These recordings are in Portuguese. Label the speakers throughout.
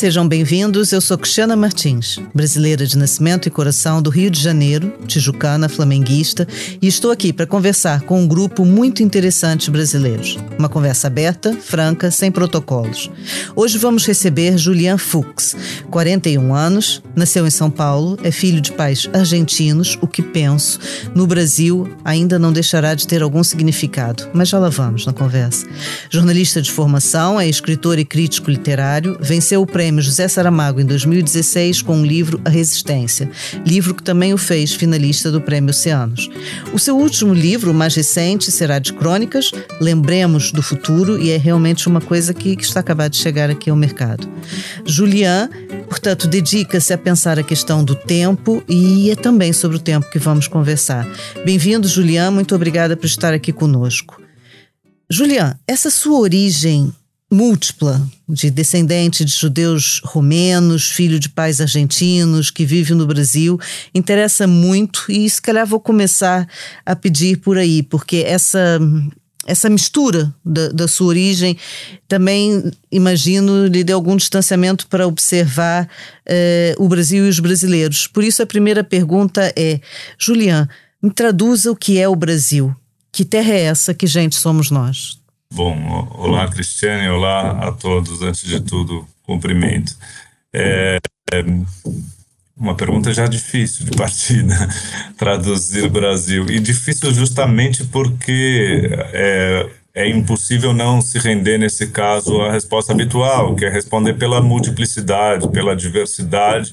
Speaker 1: sejam bem-vindos. Eu sou Cristiana Martins, brasileira de nascimento e coração do Rio de Janeiro, tijucana, flamenguista, e estou aqui para conversar com um grupo muito interessante de brasileiros. Uma conversa aberta, franca, sem protocolos. Hoje vamos receber Julian Fuchs, 41 anos, nasceu em São Paulo, é filho de pais argentinos, o que penso, no Brasil ainda não deixará de ter algum significado, mas já lá vamos na conversa. Jornalista de formação, é escritor e crítico literário, venceu o prêmio José Saramago em 2016 com o livro A Resistência, livro que também o fez finalista do Prêmio Oceanos. O seu último livro, mais recente, será de crônicas, Lembremos do Futuro, e é realmente uma coisa que, que está acabado de chegar aqui ao mercado. Julian, portanto, dedica-se a pensar a questão do tempo e é também sobre o tempo que vamos conversar. Bem-vindo, Julian, muito obrigada por estar aqui conosco. Julian, essa sua origem múltipla, de descendente de judeus romenos, filho de pais argentinos, que vive no Brasil, interessa muito e se calhar vou começar a pedir por aí, porque essa essa mistura da, da, sua origem também, imagino, lhe deu algum distanciamento para observar eh, o Brasil e os brasileiros. Por isso, a primeira pergunta é: Julian, me traduza o que é o Brasil. Que terra é essa? Que gente somos nós?
Speaker 2: Bom, olá Cristiane, olá a todos. Antes de tudo, cumprimento. É, é uma pergunta já difícil de partida, traduzir Brasil. E difícil justamente porque é, é impossível não se render, nesse caso, à resposta habitual, que é responder pela multiplicidade, pela diversidade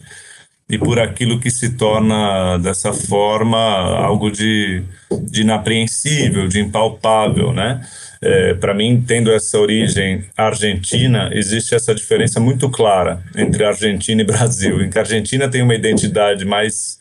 Speaker 2: e por aquilo que se torna dessa forma algo de, de inapreensível, de impalpável, né? É, para mim, tendo essa origem argentina, existe essa diferença muito clara entre Argentina e Brasil, em que a Argentina tem uma identidade mais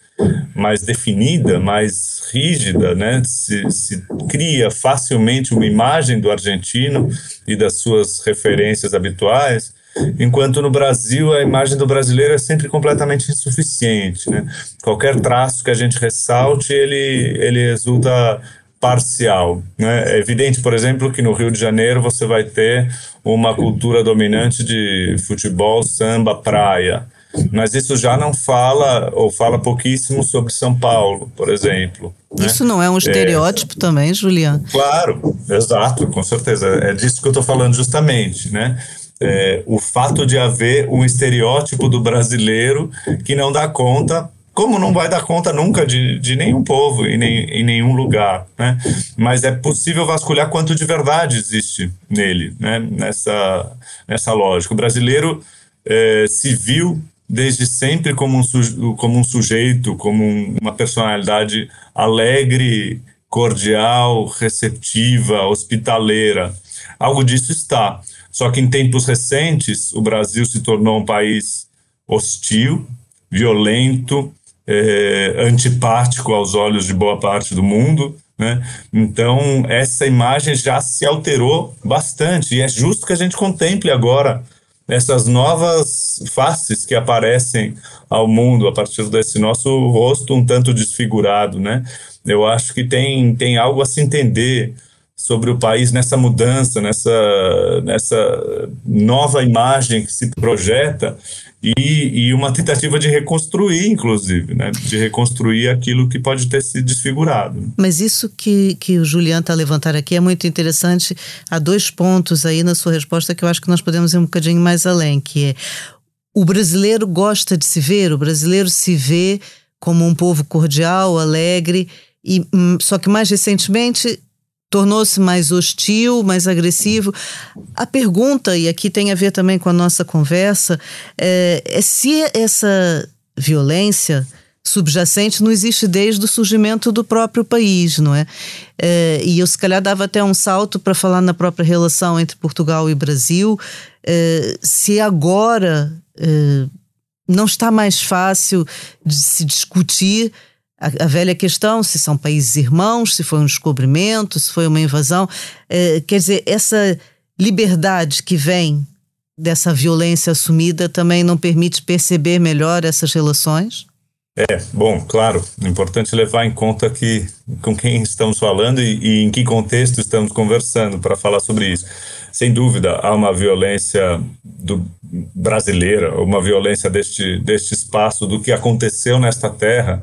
Speaker 2: mais definida, mais rígida, né? Se, se, cria facilmente uma imagem do argentino e das suas referências habituais, enquanto no Brasil a imagem do brasileiro é sempre completamente insuficiente, né? Qualquer traço que a gente ressalte, ele ele resulta parcial. Né? É evidente, por exemplo, que no Rio de Janeiro você vai ter uma cultura dominante de futebol, samba, praia. Mas isso já não fala, ou fala pouquíssimo sobre São Paulo, por exemplo.
Speaker 1: Né? Isso não é um estereótipo é, também, Juliano?
Speaker 2: Claro, exato, com certeza. É disso que eu estou falando justamente, né? É, o fato de haver um estereótipo do brasileiro que não dá conta como não vai dar conta nunca de, de nenhum povo em, nem, em nenhum lugar, né? Mas é possível vasculhar quanto de verdade existe nele, né? Nessa, nessa lógica. O brasileiro é, se viu desde sempre como um, como um sujeito, como um, uma personalidade alegre, cordial, receptiva, hospitaleira. Algo disso está. Só que em tempos recentes, o Brasil se tornou um país hostil, violento, é, antipático aos olhos de boa parte do mundo. Né? Então, essa imagem já se alterou bastante, e é justo que a gente contemple agora essas novas faces que aparecem ao mundo a partir desse nosso rosto um tanto desfigurado. Né? Eu acho que tem, tem algo a se entender sobre o país nessa mudança, nessa, nessa nova imagem que se projeta e, e, uma tentativa de reconstruir, inclusive, né? de reconstruir aquilo que pode ter se desfigurado.
Speaker 1: Mas isso que, que o Juliano está levantando aqui é muito interessante. Há dois pontos aí na sua resposta que eu acho que nós podemos ir um bocadinho mais além, que é o brasileiro gosta de se ver, o brasileiro se vê como um povo cordial, alegre, e hum, só que mais recentemente tornou-se mais hostil, mais agressivo. A pergunta, e aqui tem a ver também com a nossa conversa, é, é se essa violência subjacente não existe desde o surgimento do próprio país, não é? é e eu se calhar dava até um salto para falar na própria relação entre Portugal e Brasil, é, se agora é, não está mais fácil de se discutir a, a, velha questão, se são países irmãos, se foi um descobrimento, se foi uma invasão. É, quer dizer, essa liberdade que vem dessa violência assumida também não permite perceber melhor essas relações?
Speaker 2: É, bom, claro, importante levar em conta que com quem estamos falando e, e em que contexto estamos conversando para falar sobre isso. Sem dúvida, há uma violência do, brasileira, uma violência deste, deste espaço, do que aconteceu nesta terra,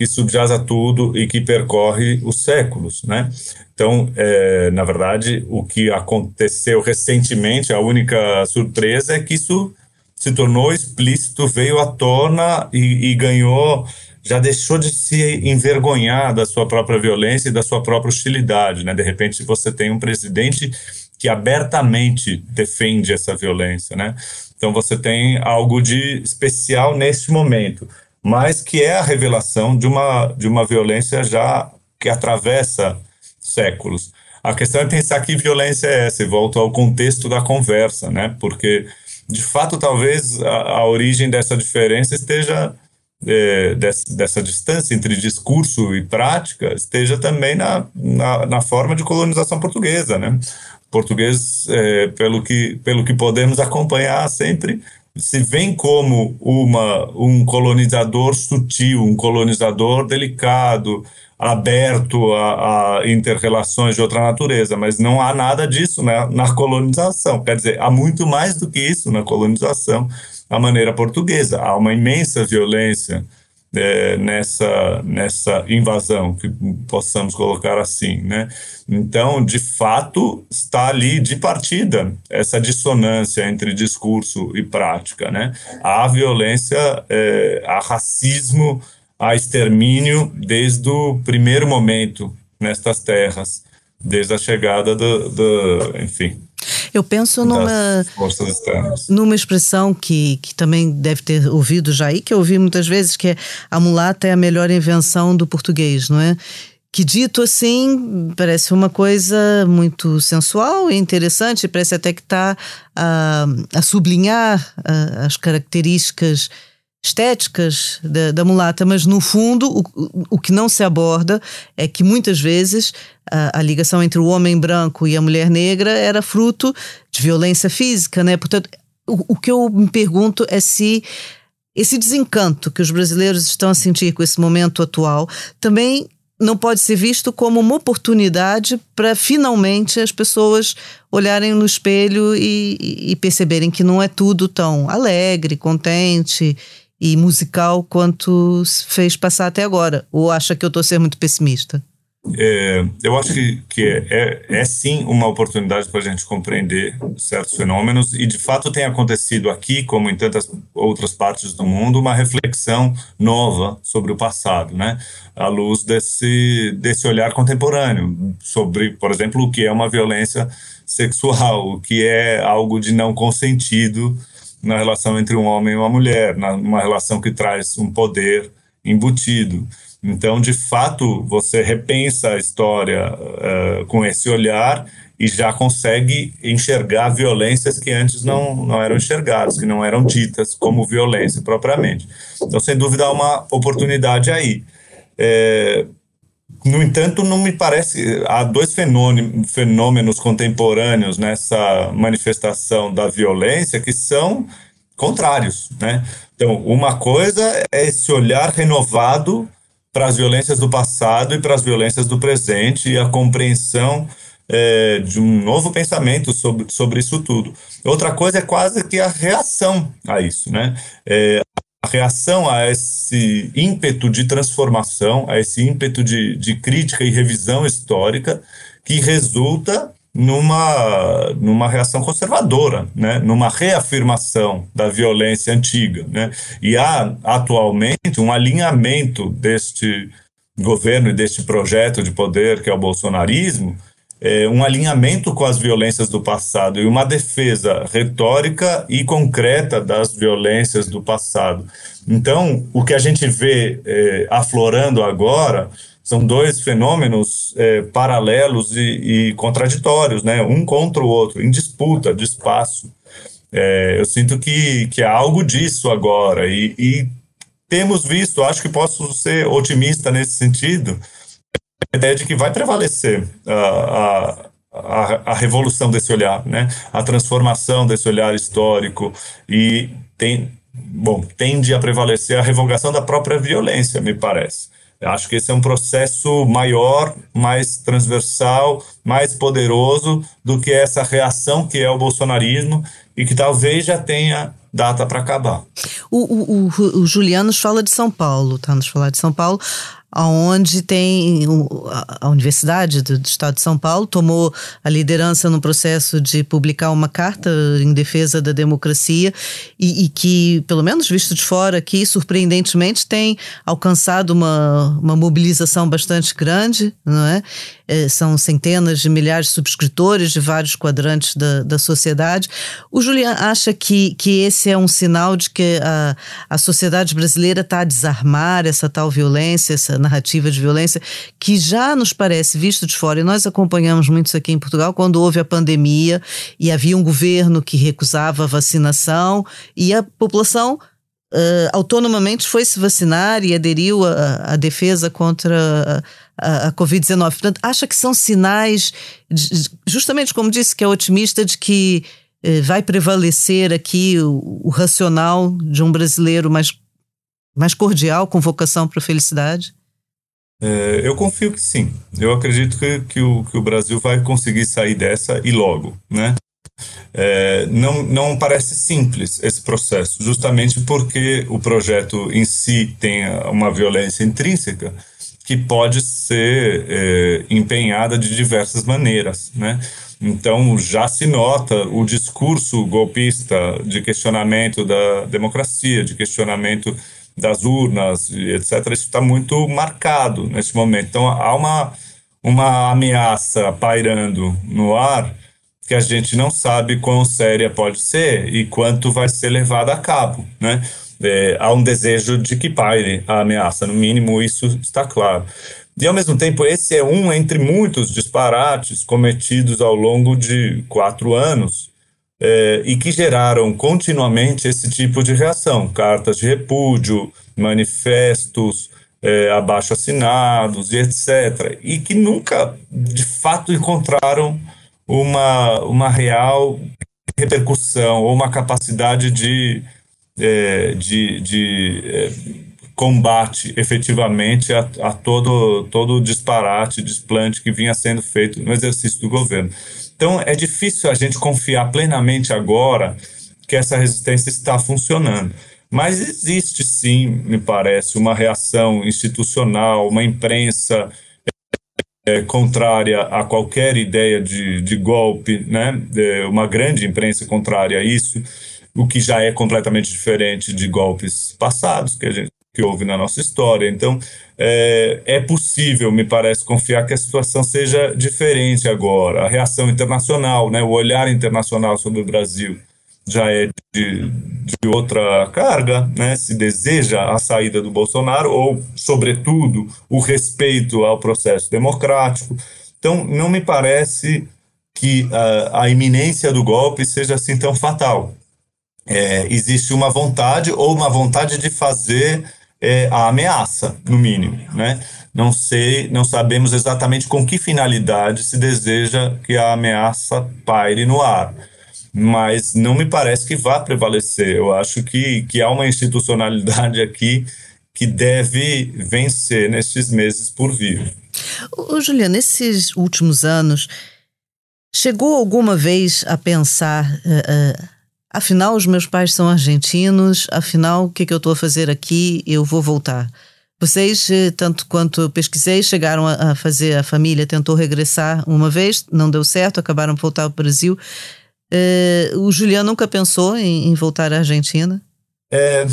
Speaker 2: que subjaz a tudo e que percorre os séculos, né? Então, é, na verdade, o que aconteceu recentemente, a única surpresa é que isso se tornou explícito, veio à tona e, e ganhou já deixou de se envergonhar da sua própria violência e da sua própria hostilidade, né? De repente você tem um presidente que abertamente defende essa violência, né? Então você tem algo de especial neste momento, mas que é a revelação de uma de uma violência já que atravessa séculos. A questão é pensar que violência é essa, e volto ao contexto da conversa, né? Porque de fato talvez a, a origem dessa diferença esteja é, dessa, dessa, distância entre discurso e prática esteja também na, na, na forma de colonização portuguesa, né? Português, é, pelo, que, pelo que podemos acompanhar sempre, se vem como uma, um colonizador sutil, um colonizador delicado, aberto a, a interrelações de outra natureza, mas não há nada disso né, na colonização. Quer dizer, há muito mais do que isso na colonização a maneira portuguesa. Há uma imensa violência é, nessa, nessa invasão, que possamos colocar assim, né? Então, de fato, está ali de partida essa dissonância entre discurso e prática, né? Há violência, é, há racismo, há extermínio desde o primeiro momento nestas terras, desde a chegada do, do enfim,
Speaker 1: eu penso numa, numa expressão que, que também deve ter ouvido já aí, que eu ouvi muitas vezes, que é a mulata é a melhor invenção do português, não é? Que dito assim, parece uma coisa muito sensual e interessante, parece até que está a, a sublinhar a, as características estéticas da, da, mulata, mas no fundo o, o que não se aborda é que muitas vezes a, a, ligação entre o homem branco e a mulher negra era fruto de violência física, né? Portanto, o, o que eu me pergunto é se esse desencanto que os brasileiros estão a sentir com esse momento atual também não pode ser visto como uma oportunidade para finalmente as pessoas olharem no espelho e, e, perceberem que não é tudo tão alegre, contente e musical quanto se fez passar até agora? Ou acha que eu estou a ser muito pessimista?
Speaker 2: É, eu acho que, que é, é, é sim uma oportunidade para a gente compreender certos fenômenos e de fato tem acontecido aqui, como em tantas outras partes do mundo, uma reflexão nova sobre o passado, né? À luz desse, desse olhar contemporâneo sobre, por exemplo, o que é uma violência sexual, o que é algo de não consentido na relação entre um homem e uma mulher, numa relação que traz um poder embutido. Então, de fato, você repensa a história uh, com esse olhar e já consegue enxergar violências que antes não, não eram enxergadas, que não eram ditas como violência propriamente. Então, sem dúvida, há uma oportunidade aí. É, no entanto, não me parece. Há dois fenômenos contemporâneos nessa manifestação da violência que são contrários. Né? Então, uma coisa é esse olhar renovado para as violências do passado e para as violências do presente e a compreensão é, de um novo pensamento sobre, sobre isso tudo. Outra coisa é quase que a reação a isso. Né? É, a reação a esse ímpeto de transformação, a esse ímpeto de, de crítica e revisão histórica que resulta numa, numa reação conservadora, né? numa reafirmação da violência antiga. Né? E há atualmente um alinhamento deste governo e deste projeto de poder que é o bolsonarismo é, um alinhamento com as violências do passado e uma defesa retórica e concreta das violências do passado. Então, o que a gente vê é, aflorando agora são dois fenômenos é, paralelos e, e, contraditórios, né? um contra o outro, em disputa de espaço. É, eu sinto que, que há algo disso agora e, e temos visto, acho que posso ser otimista nesse sentido, a ideia de que vai prevalecer a, a, a, revolução desse olhar, né? a transformação desse olhar histórico e tem, bom, tende a prevalecer a revogação da própria violência, me parece. Eu acho que esse é um processo maior, mais transversal, mais poderoso do que essa reação que é o bolsonarismo e que talvez já tenha data para acabar.
Speaker 1: O, o, o, o fala de São Paulo, tá? Nos falar de São Paulo onde tem a Universidade do Estado de São Paulo tomou a liderança no processo de publicar uma carta em defesa da democracia e, e, que, pelo menos visto de fora aqui, surpreendentemente tem alcançado uma, uma mobilização bastante grande, não é? é são centenas de milhares de subscritores de vários quadrantes da, da sociedade. O Julian acha que, que esse é um sinal de que a, a sociedade brasileira está a desarmar essa tal violência, essa narrativa de violência, que já nos parece visto de fora, e nós acompanhamos muito isso aqui em Portugal, quando houve a pandemia e havia um governo que recusava a vacinação e a população Uh, autonomamente foi se vacinar e aderiu à defesa contra a, a Covid-19. Portanto, acha que são sinais, de, justamente como disse, que é otimista, de que uh, vai prevalecer aqui o, o, racional de um brasileiro mais, mais cordial, com vocação para a felicidade?
Speaker 2: É, eu confio que sim. Eu acredito que, que, o, que o Brasil vai conseguir sair dessa e logo, né? É, não, não parece simples esse processo, justamente porque o projeto em si tem uma violência intrínseca que pode ser é, empenhada de diversas maneiras, né? Então já se nota o discurso golpista de questionamento da democracia, de questionamento das urnas, etc., isso está muito marcado nesse momento. Então, há uma, uma ameaça pairando no ar que a gente não sabe quão séria pode ser e quanto vai ser levada a cabo, né? É, há um desejo de que paire a ameaça, no mínimo isso está claro. E, ao mesmo tempo, esse é um entre muitos disparates cometidos ao longo de quatro anos é, e que geraram continuamente esse tipo de reação, cartas de repúdio, manifestos é, abaixo assinados e etc. E que nunca, de fato, encontraram uma, uma real repercussão ou uma capacidade de, é, de, de combate efetivamente a, a todo, todo o disparate, desplante que vinha sendo feito no exercício do governo. Então, é difícil a gente confiar plenamente agora que essa resistência está funcionando. Mas existe sim, me parece, uma reação institucional, uma imprensa é, contrária a qualquer ideia de, de golpe, né? É, uma grande imprensa contrária a isso, o que já é completamente diferente de golpes passados que a gente que houve na nossa história. Então, é, é, possível, me parece, confiar que a situação seja diferente agora. A reação internacional, né, o olhar internacional sobre o Brasil já é de, de outra carga, né, se deseja a saída do Bolsonaro ou, sobretudo, o respeito ao processo democrático. Então, não me parece que a, a iminência do golpe seja assim tão fatal. É, existe uma vontade ou uma vontade de fazer é, a ameaça, no mínimo, né? Não sei, não sabemos exatamente com que finalidade se deseja que a ameaça paire no ar, mas não me parece que vá prevalecer. Eu acho que, que há uma institucionalidade aqui que deve vencer nestes meses por vir.
Speaker 1: Ô, Juliana, nesses últimos anos, chegou alguma vez a pensar uh, uh, Afinal, os meus pais são argentinos, afinal, o que, é que eu estou a fazer aqui? Eu vou voltar. Vocês, eh, tanto quanto eu pesquisei, chegaram a, fazer, a família tentou regressar uma vez, não deu certo, acabaram por voltar ao Brasil. Uh, o Juliano nunca pensou em, em voltar à Argentina?
Speaker 2: É,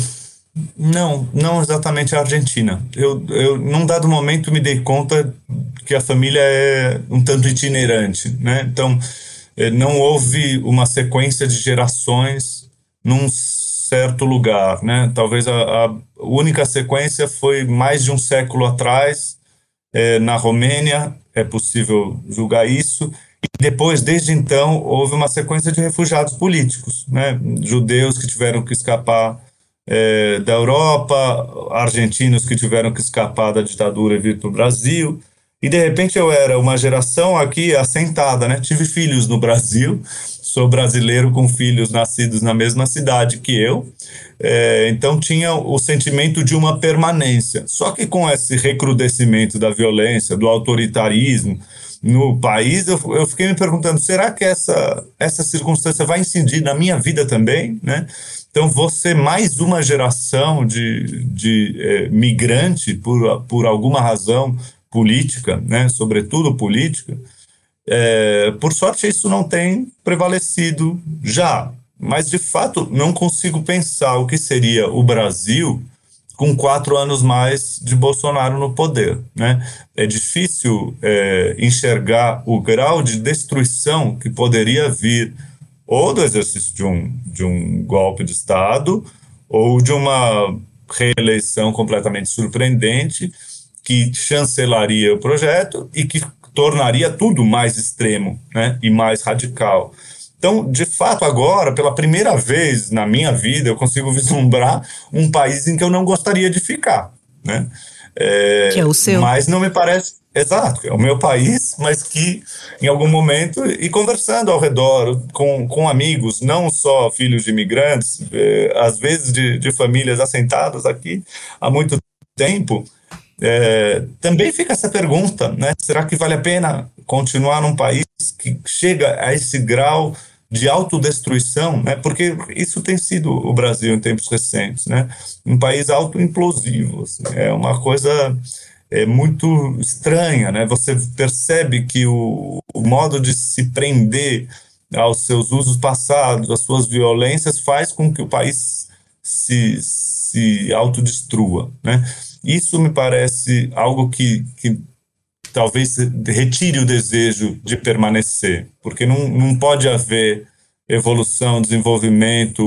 Speaker 2: não, não exatamente à Argentina. Eu, eu, num dado momento, me dei conta que a família é um tanto itinerante, né? Então, não houve uma sequência de gerações num certo lugar, né? Talvez a, a única sequência foi mais de um século atrás é, na Romênia, é possível julgar isso. E depois, desde então, houve uma sequência de refugiados políticos, né? Judeus que tiveram que escapar é, da Europa, argentinos que tiveram que escapar da ditadura e vir para o Brasil. E de repente eu era uma geração aqui assentada, né? Tive filhos no Brasil, sou brasileiro com filhos nascidos na mesma cidade que eu, é, então tinha o sentimento de uma permanência. Só que com esse recrudescimento da violência, do autoritarismo no país, eu, eu fiquei me perguntando: será que essa, essa circunstância vai incidir na minha vida também, né? Então, você mais uma geração de, de é, migrante por, por alguma razão política, né, sobretudo política, é, por sorte isso não tem prevalecido já. Mas, de fato, não consigo pensar o que seria o Brasil com quatro anos mais de Bolsonaro no poder. Né? É difícil é, enxergar o grau de destruição que poderia vir ou do exercício de um, de um golpe de Estado ou de uma reeleição completamente surpreendente que chancelaria o projeto e que tornaria tudo mais extremo né, e mais radical. Então, de fato, agora, pela primeira vez na minha vida, eu consigo vislumbrar um país em que eu não gostaria de ficar. Né?
Speaker 1: É, que é o seu.
Speaker 2: Mas não me parece. Exato, é o meu país, mas que em algum momento, e conversando ao redor com, com amigos, não só filhos de imigrantes, é, às vezes de, de famílias assentadas aqui há muito tempo, é, também fica essa pergunta, né? Será que vale a pena continuar num país que chega a esse grau de autodestruição, né? Porque isso tem sido o Brasil em tempos recentes, né? Um país autoimplosivo, assim, é uma coisa é muito estranha, né? Você percebe que o, o modo de se prender aos seus usos passados, às suas violências, faz com que o país se, se autodestrua, né? Isso me parece algo que, que talvez retire o desejo de permanecer, porque não, não pode haver evolução, desenvolvimento,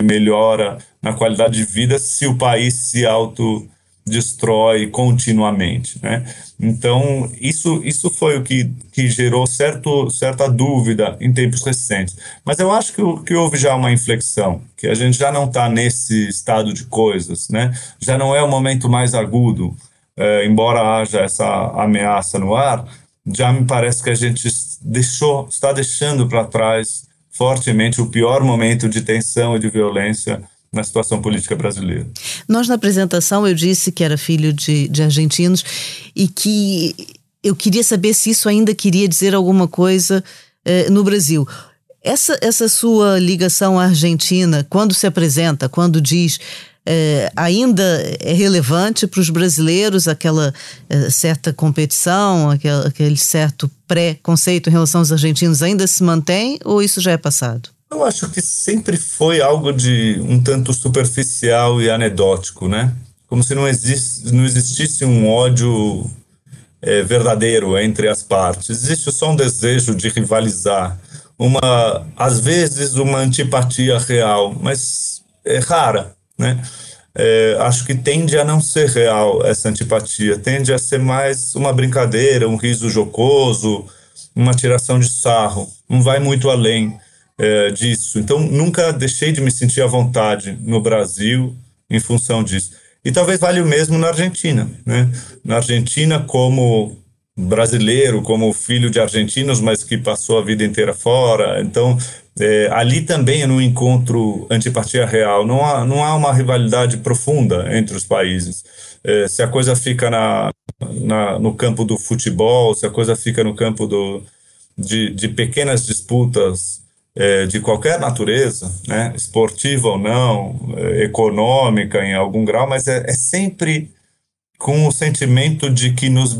Speaker 2: melhora na qualidade de vida se o país se auto destrói continuamente, né? Então, isso, isso foi o que, que gerou certo, certa dúvida em tempos recentes. Mas eu acho que, que houve já uma inflexão, que a gente já não está nesse estado de coisas, né? Já não é o momento mais agudo, é, embora haja essa ameaça no ar, já me parece que a gente deixou, está deixando para trás fortemente o pior momento de tensão e de violência na situação política brasileira.
Speaker 1: Nós, na apresentação, eu disse que era filho de, de argentinos e que eu queria saber se isso ainda queria dizer alguma coisa eh, no Brasil. Essa, essa sua ligação à Argentina, quando se apresenta, quando diz é, ainda é relevante para os brasileiros aquela é, certa competição, aquele, aquele certo pré-conceito em relação aos argentinos ainda se mantém ou isso já é passado?
Speaker 2: Eu acho que sempre foi algo de um tanto superficial e anedótico, né? Como se não, existe, não existisse um ódio é, verdadeiro entre as partes. Existe só um desejo de rivalizar, uma, às vezes uma antipatia real, mas é rara, né? É, acho que tende a não ser real essa antipatia, tende a ser mais uma brincadeira, um riso jocoso, uma tiração de sarro, não vai muito além é, disso. Então, nunca deixei de me sentir à vontade no Brasil em função disso. E talvez valha o mesmo na Argentina. Né? Na Argentina, como brasileiro, como filho de argentinos, mas que passou a vida inteira fora. Então, é, ali também é no encontro antipatia real. Não há, não há uma rivalidade profunda entre os países. É, se a coisa fica na, na, no campo do futebol, se a coisa fica no campo do, de, de pequenas disputas é, de qualquer natureza, né, esportiva ou não, é, econômica em algum grau, mas é, é sempre com o sentimento de que nos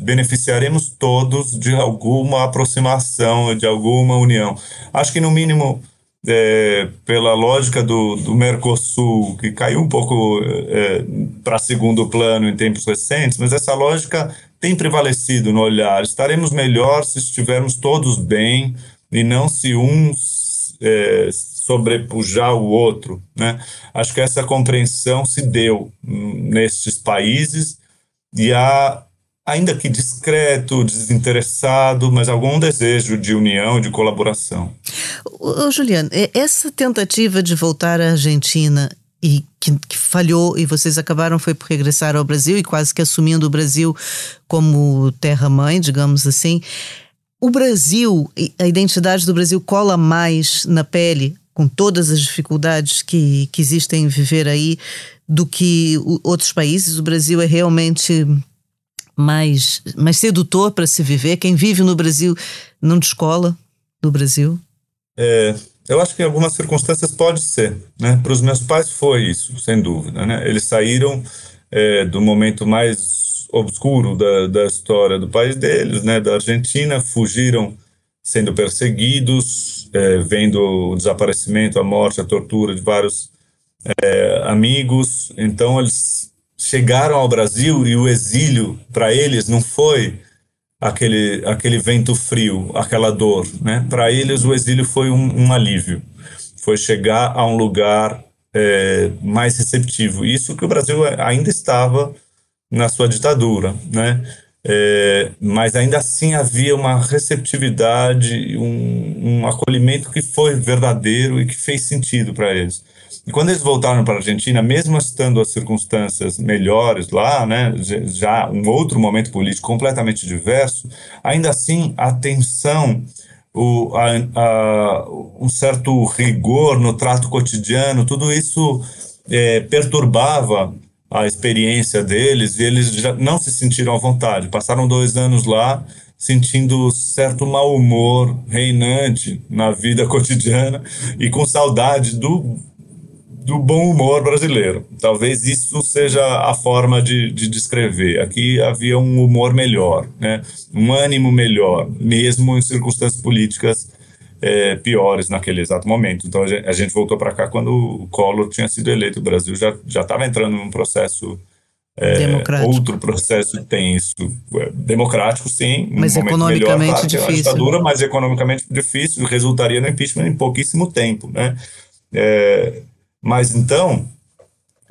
Speaker 2: beneficiaremos todos de alguma aproximação, de alguma união. Acho que, no mínimo, é, pela lógica do, do Mercosul, que caiu um pouco é, para segundo plano em tempos recentes, mas essa lógica tem prevalecido no olhar. Estaremos melhor se estivermos todos bem, e não se um é, sobrepujar o outro. Né? Acho que essa compreensão se deu nestes países e há, ainda que discreto, desinteressado, mas algum desejo de união, de colaboração.
Speaker 1: Ô, Juliano, essa tentativa de voltar à Argentina e que, que, falhou e vocês acabaram foi por regressar ao Brasil e quase que assumindo o Brasil como terra-mãe, digamos assim. O Brasil, a identidade do Brasil cola mais na pele, com todas as dificuldades que, que existem em viver aí, do que outros países. O Brasil é realmente mais, mais sedutor para se viver. Quem vive no Brasil não descola do Brasil.
Speaker 2: É, eu acho que em algumas circunstâncias pode ser. Né? Para os meus pais foi isso, sem dúvida. Né? Eles saíram é, do momento mais obscuro da, da história do país deles, né? da Argentina, fugiram sendo perseguidos, é, vendo o desaparecimento, a morte, a tortura de vários é, amigos. Então eles chegaram ao Brasil e o exílio para eles não foi aquele, aquele vento frio, aquela dor. Né? Para eles, o exílio foi um, um, alívio. Foi chegar a um lugar é, mais receptivo. Isso que o Brasil ainda estava na sua ditadura, né? É, mas ainda assim havia uma receptividade, um, um acolhimento que foi verdadeiro e que fez sentido para eles. E quando eles voltaram para a Argentina, mesmo estando as circunstâncias melhores lá, né, já um outro momento político completamente diverso, ainda assim a tensão, o, a, a, um certo rigor no trato cotidiano, tudo isso é, perturbava a experiência deles e eles já não se sentiram à vontade. Passaram dois anos lá sentindo certo mau humor reinante na vida cotidiana e com saudade do do bom humor brasileiro. Talvez isso seja a forma de, de descrever. Aqui havia um humor melhor, né? um ânimo melhor, mesmo em circunstâncias políticas é, piores naquele exato momento. Então a gente, a gente voltou para cá quando o Collor tinha sido eleito. O Brasil já já estava entrando num processo é, outro processo tenso, é, democrático sim,
Speaker 1: mas um economicamente melhor, difícil,
Speaker 2: ditadura, mas economicamente difícil, resultaria no impeachment em pouquíssimo tempo, né? É, mas então,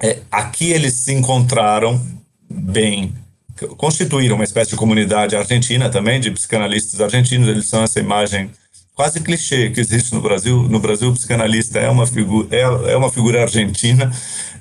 Speaker 2: é, aqui eles se encontraram bem, constituíram uma espécie de comunidade argentina também, de psicanalistas argentinos, eles são essa imagem quase clichê que existe no Brasil. No Brasil, o psicanalista é uma figura, é, é uma figura argentina,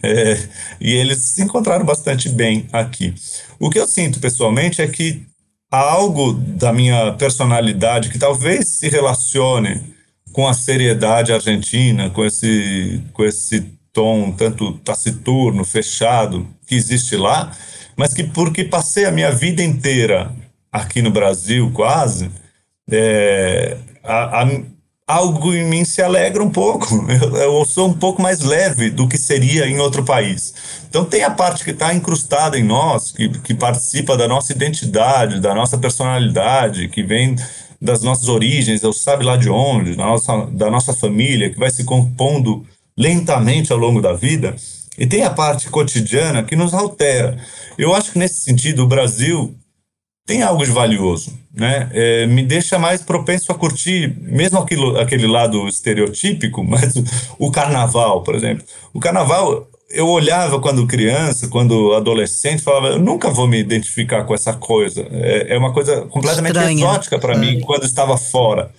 Speaker 2: é, e eles se encontraram bastante bem aqui. O que eu sinto pessoalmente é que há algo da minha personalidade que talvez se relacione com a seriedade argentina, com esse, com esse tom tanto taciturno, fechado que existe lá, mas que porque passei a minha vida inteira aqui no Brasil, quase, é, a, a, algo em mim se alegra um pouco. Eu, eu, sou um pouco mais leve do que seria em outro país. Então tem a parte que está incrustada em nós, que, que participa da nossa identidade, da nossa personalidade, que vem das nossas origens, eu sabe lá de onde, da nossa, da nossa família, que vai se compondo lentamente ao longo da vida, e tem a parte cotidiana que nos altera. Eu acho que nesse sentido o Brasil tem algo de valioso, né? É, me deixa mais propenso a curtir, mesmo aquilo, aquele lado estereotípico, mas o, o carnaval, por exemplo. O carnaval eu olhava quando criança, quando adolescente, falava, eu nunca vou me identificar com essa coisa. É, é uma coisa completamente Estranha. exótica para mim quando estava fora.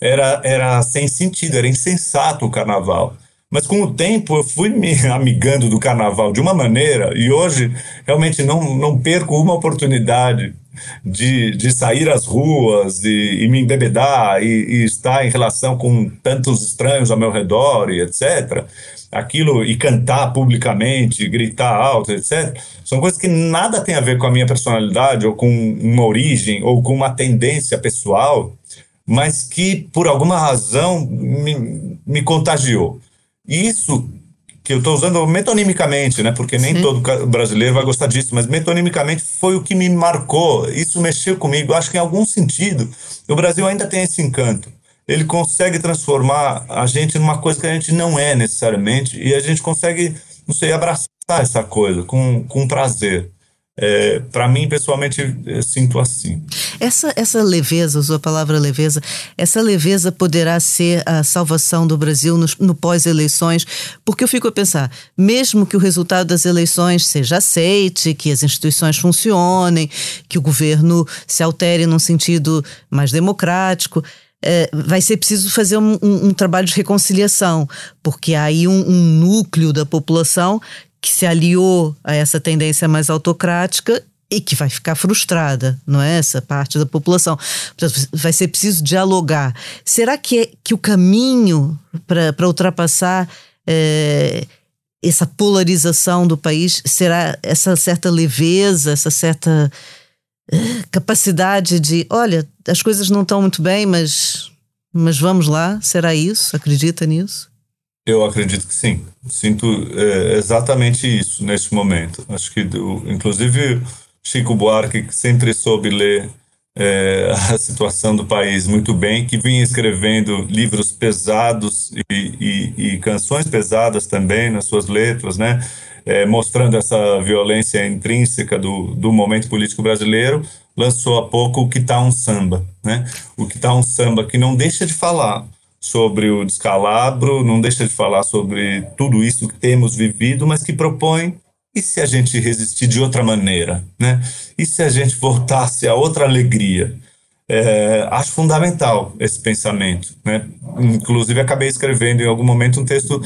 Speaker 2: Era, era sem sentido, era insensato o carnaval. Mas com o tempo eu fui me amigando do carnaval de uma maneira e hoje realmente não, não perco uma oportunidade de, de sair às ruas e, e me embebedar e, e estar em relação com tantos estranhos ao meu redor e etc aquilo e cantar publicamente, gritar alto, etc., são coisas que nada tem a ver com a minha personalidade ou com uma origem ou com uma tendência pessoal, mas que por alguma razão me, me contagiou. E isso que eu estou usando metonimicamente, né? Porque nem Sim. todo brasileiro vai gostar disso, mas metonimicamente foi o que me marcou. Isso mexeu comigo. Acho que em algum sentido o Brasil ainda tem esse encanto ele consegue transformar a gente numa coisa que a gente não é necessariamente e a gente consegue, não sei, abraçar essa coisa com, com prazer. É, para mim, pessoalmente, sinto assim.
Speaker 1: Essa, essa leveza, usou a palavra leveza, essa leveza poderá ser a salvação do Brasil no, no pós-eleições, porque eu fico a pensar, mesmo que o resultado das eleições seja aceite, que as instituições funcionem, que o governo se altere num sentido mais democrático, é, vai ser preciso fazer um, um, um, trabalho de reconciliação, porque há aí um, um núcleo da população que se aliou a essa tendência mais autocrática e que vai ficar frustrada, não é? Essa parte da população. Vai ser preciso dialogar. Será que, é, que o caminho para ultrapassar é, essa polarização do país será essa certa leveza, essa certa é, capacidade de, olha, as coisas não estão muito bem, mas, mas vamos lá? Será isso? Acredita nisso?
Speaker 2: Eu acredito que sim. Sinto é, exatamente isso neste momento. Acho que, inclusive, Chico Buarque, que sempre soube ler é, a situação do país muito bem, que vinha escrevendo livros pesados e, e, e canções pesadas também nas suas letras, né? É, mostrando essa violência intrínseca do, do momento político brasileiro, lançou há pouco o Que Tá um Samba, né? O Que Tá um Samba, que não deixa de falar sobre o descalabro, não deixa de falar sobre tudo isso que temos vivido, mas que propõe e se a gente resistir de outra maneira? Né? E se a gente voltasse a outra alegria? É, acho fundamental esse pensamento. Né? Inclusive, acabei escrevendo em algum momento um texto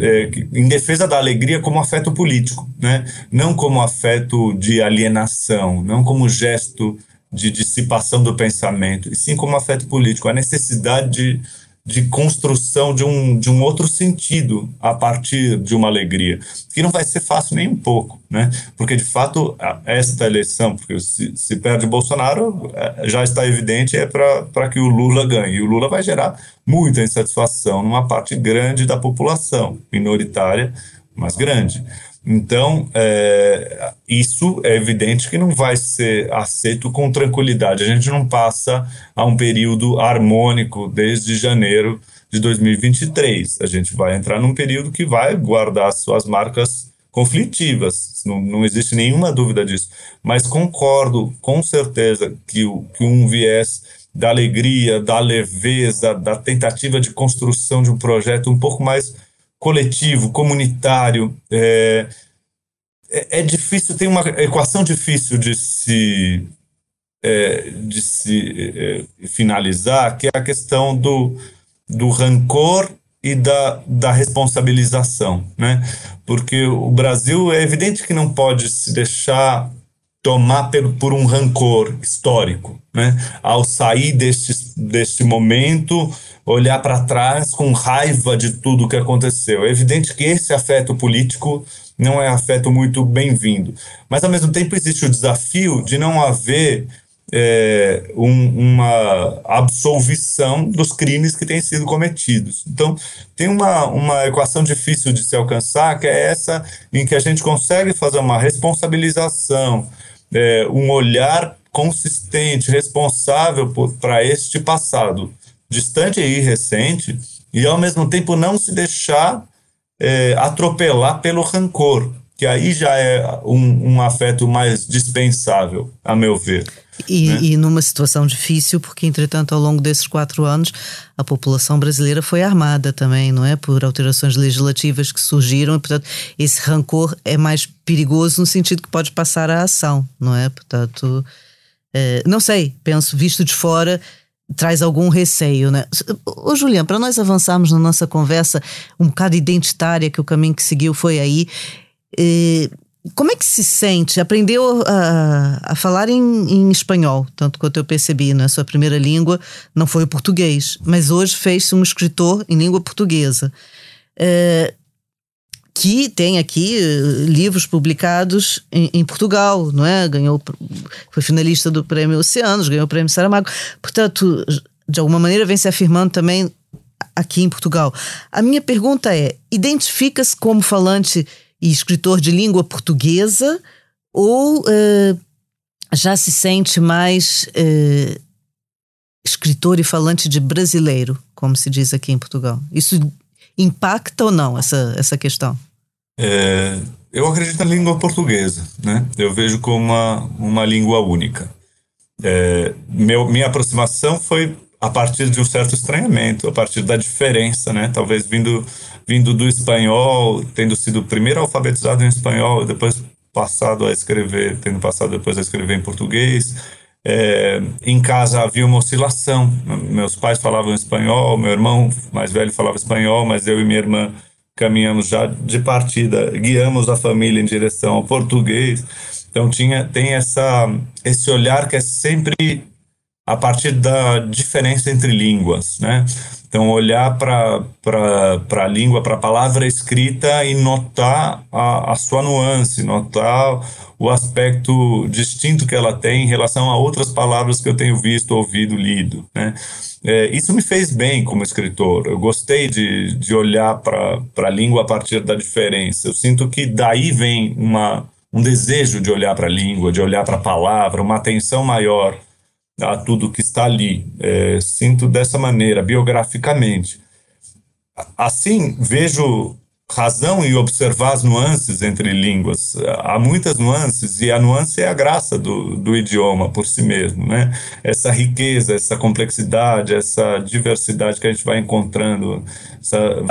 Speaker 2: é, em defesa da alegria como afeto político, né? não como afeto de alienação, não como gesto de dissipação do pensamento, e sim como afeto político, a necessidade de de construção de um, de um outro sentido a partir de uma alegria, que não vai ser fácil nem um pouco, né? Porque, de fato, esta eleição, porque se, se perde Bolsonaro, é, já está evidente, é para que o Lula ganhe. E o Lula vai gerar muita insatisfação numa parte grande da população, minoritária, mas grande. Então, é, isso é evidente que não vai ser aceito com tranquilidade. A gente não passa a um período harmônico desde janeiro de 2023. A gente vai entrar num período que vai guardar suas marcas conflitivas, não, não existe nenhuma dúvida disso. Mas concordo com certeza que, o, que um viés da alegria, da leveza, da tentativa de construção de um projeto um pouco mais coletivo, comunitário. É, é, é, difícil, tem uma equação difícil de se, é, de se é, finalizar, que é a questão do, do rancor e da, da responsabilização, né? Porque o Brasil é evidente que não pode se deixar tomar por, por um rancor histórico, né? Ao sair deste, deste momento, olhar para trás com raiva de tudo que aconteceu. É evidente que esse afeto político não é afeto muito bem-vindo, mas ao mesmo tempo existe o desafio de não haver é, um, uma absolvição dos crimes que têm sido cometidos. Então, tem uma, uma equação difícil de se alcançar, que é essa em que a gente consegue fazer uma responsabilização é, um olhar consistente, responsável para este passado distante e recente, e ao mesmo tempo não se deixar é, atropelar pelo rancor, que aí já é um, um afeto mais dispensável, a meu ver.
Speaker 1: E, né? e, numa situação difícil, porque entretanto, ao longo desses quatro anos, a população brasileira foi armada também, não é? Por alterações legislativas que surgiram, e portanto, esse rancor é mais perigoso no sentido que pode passar à ação, não é? Portanto, é, não sei, penso, visto de fora, traz algum receio, né? Ô, Juliana, para nós avançarmos na nossa conversa um bocado identitária, que o caminho que seguiu foi aí. Eh, como é que se sente? Aprendeu a, a falar em, em, espanhol, tanto quanto eu percebi, né? sua primeira língua não foi o português, mas hoje fez-se um escritor em língua portuguesa. É, que tem aqui uh, livros publicados em, em, Portugal, não é? Ganhou, foi finalista do Prêmio Oceanos, ganhou o Prêmio Saramago. Portanto, de alguma maneira vem se afirmando também aqui em Portugal. A minha pergunta é: identifica-se como falante e escritor de língua portuguesa ou uh, já se sente mais uh, escritor e falante de brasileiro, como se diz aqui em Portugal? Isso impacta ou não essa, essa questão?
Speaker 2: É, eu acredito na língua portuguesa, né? Eu vejo como uma, uma língua única. É, meu, minha aproximação foi a partir de um certo estranhamento, a partir da diferença, né? Talvez vindo, vindo do espanhol, tendo sido primeiro alfabetizado em espanhol, depois passado a escrever, tendo passado depois a escrever em português, É, em casa havia uma oscilação. Meus pais falavam espanhol, meu irmão mais velho falava espanhol, mas eu e minha irmã caminhamos já de partida, guiamos a família em direção ao português. Então tinha tem essa esse olhar que é sempre a partir da diferença entre línguas, né? Então, olhar para a língua, para a palavra escrita e notar a, a sua nuance, notar o aspecto distinto que ela tem em relação a outras palavras que eu tenho visto, ouvido, lido. Né? É, isso me fez bem como escritor. Eu gostei de, de olhar para a língua a partir da diferença. Eu sinto que daí vem uma, um desejo de olhar para a língua, de olhar para a palavra, uma atenção maior a tudo que está ali. É, sinto dessa maneira, biograficamente. Assim, vejo razão em observar as nuances entre línguas. Há muitas nuances, e a nuance é a graça do, do idioma por si mesmo. Né? Essa riqueza, essa complexidade, essa diversidade que a gente vai encontrando, essa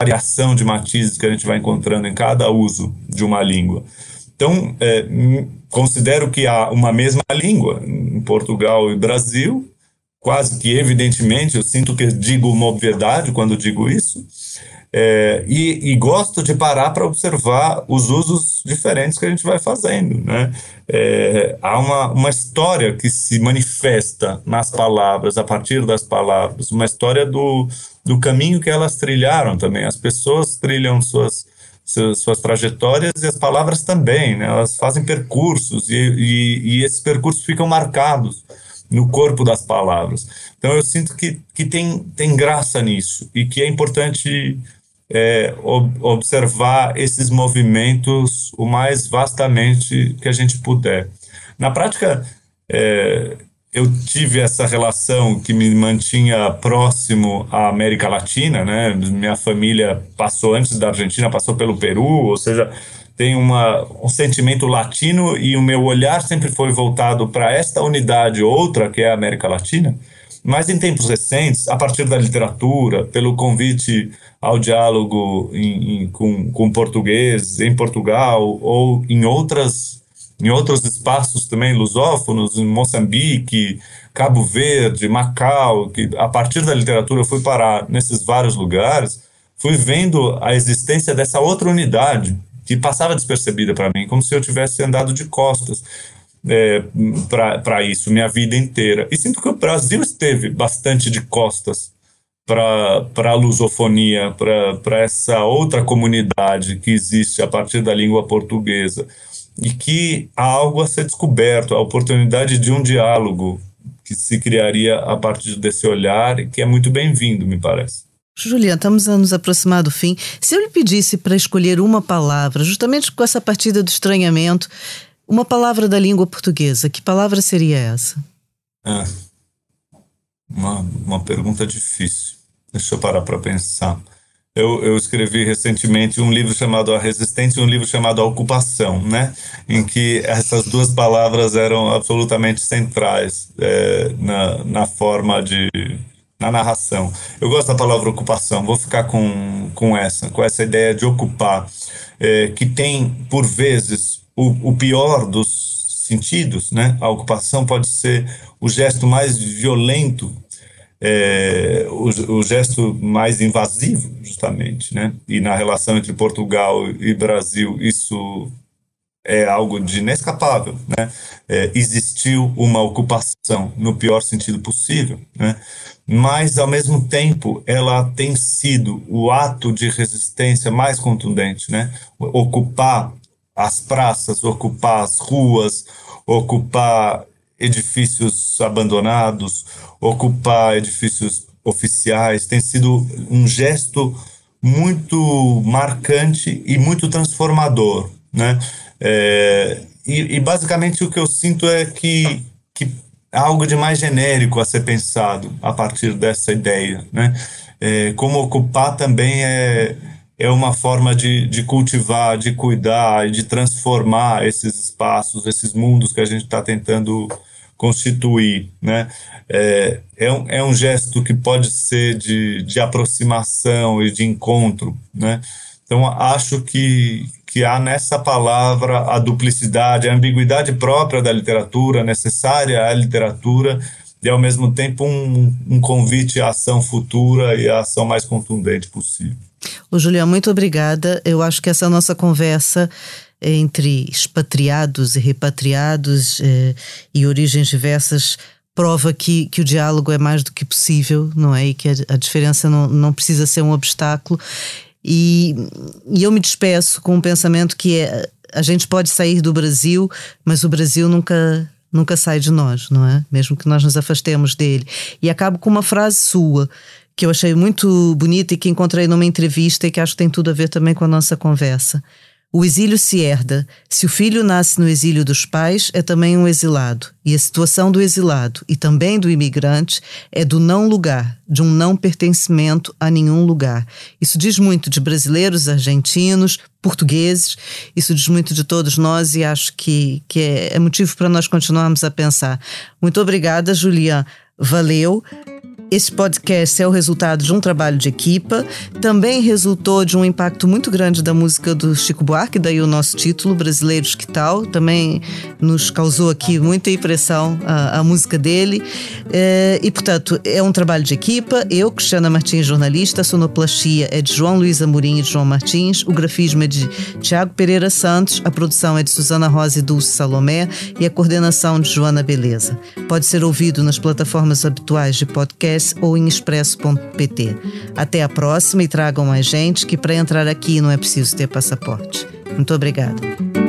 Speaker 2: variação de matizes que a gente vai encontrando em cada uso de uma língua. Então, é, considero que há uma mesma língua em Portugal e Brasil, quase que evidentemente, eu sinto que digo uma obviedade quando digo isso, é, e, e, gosto de parar para observar os usos diferentes que a gente vai fazendo. Né? É, há uma, uma história que se manifesta nas palavras, a partir das palavras, uma história do, do caminho que elas trilharam também. As pessoas trilham suas suas, suas trajetórias e as palavras também, né? Elas fazem percursos e, e, e esses percursos ficam marcados no corpo das palavras. Então eu sinto que, que tem, tem graça nisso e que é importante é, ob observar esses movimentos o mais vastamente que a gente puder. Na prática, é, eu tive essa relação que me mantinha próximo à América Latina, né? Minha família passou antes da Argentina, passou pelo Peru, ou seja, tem uma, um sentimento latino e o meu olhar sempre foi voltado para esta unidade outra, que é a América Latina. Mas em tempos recentes, a partir da literatura, pelo convite ao diálogo em, em, com, com português em Portugal ou em outras em outros espaços também lusófonos, em Moçambique, Cabo Verde, Macau, que a partir da literatura eu fui parar nesses vários lugares, fui vendo a existência dessa outra unidade que passava despercebida para mim, como se eu tivesse andado de costas é, para isso minha vida inteira. E sinto que o Brasil esteve bastante de costas para a lusofonia, para essa outra comunidade que existe a partir da língua portuguesa e que há algo a ser descoberto, a oportunidade de um diálogo que se criaria a partir desse olhar que é muito bem-vindo, me parece.
Speaker 1: Juliana, estamos a nos aproximar do fim. Se eu lhe pedisse para escolher uma palavra, justamente com essa partida do estranhamento, uma palavra da língua portuguesa, que palavra seria essa?
Speaker 2: É, uma, uma pergunta difícil. Deixa eu parar para pensar. Eu, eu, escrevi recentemente um livro chamado A Resistência e um livro chamado A Ocupação, né? Em que essas duas palavras eram absolutamente centrais é, na, na forma de. na narração. Eu gosto da palavra ocupação, vou ficar com, com essa, com essa ideia de ocupar, é, que tem, por vezes, o, o pior dos sentidos, né? A ocupação pode ser o gesto mais violento é, o, o, gesto mais invasivo, justamente, né? E na relação entre Portugal e Brasil, isso é algo de inescapável, né? É, existiu uma ocupação no pior sentido possível, né? Mas ao mesmo tempo, ela tem sido o ato de resistência mais contundente, né? Ocupar as praças, ocupar as ruas, ocupar edifícios abandonados, ocupar edifícios oficiais, tem sido um gesto muito marcante e muito transformador, né? É, e, e, basicamente o que eu sinto é que, que algo de mais genérico a ser pensado a partir dessa ideia, né? É, como ocupar também é, é uma forma de, de cultivar, de cuidar e de transformar esses espaços, esses mundos que a gente está tentando constituir, né? É, é, um, é um gesto que pode ser de, de aproximação e de encontro, né? Então, acho que, que há nessa palavra a duplicidade, a ambiguidade própria da literatura, necessária à literatura, e ao mesmo tempo um, um convite à ação futura e à ação mais contundente possível.
Speaker 1: O Julião, muito obrigada. Eu acho que essa nossa conversa entre expatriados e repatriados eh, e origens diversas prova que, que o diálogo é mais do que possível, não é? E que a, a diferença não, não precisa ser um obstáculo. E, e eu me despeço com um pensamento que é: a gente pode sair do Brasil, mas o Brasil nunca nunca sai de nós, não é? Mesmo que nós nos afastemos dele. E acabo com uma frase sua que eu achei muito bonita e que encontrei numa entrevista e que acho que tem tudo a ver também com a nossa conversa. O exílio se herda. Se o filho nasce no exílio dos pais, é também um exilado. E a situação do exilado e também do imigrante é do não lugar, de um não pertencimento a nenhum lugar. Isso diz muito de brasileiros, argentinos, portugueses, isso diz muito de todos nós e acho que, que é, é motivo para nós continuarmos a pensar. Muito obrigada, Julian. Valeu. Esse podcast é o resultado de um trabalho de equipa, também resultou de um impacto muito grande da música do Chico Buarque, daí o nosso título, Brasileiros Que Tal, também nos causou aqui muita impressão a, a música dele. É, e, portanto, é um trabalho de equipa. Eu, Cristiana Martins, jornalista, a sonoplastia é de João Luiz Amorim e de João Martins, o grafismo é de Tiago Pereira Santos, a produção é de Suzana Rosa e Dulce Salomé e a coordenação de Joana Beleza. Pode ser ouvido nas plataformas habituais de podcast ou em expresso.pt. Até a próxima e tragam mais gente que para entrar aqui não é preciso ter passaporte. Muito obrigada.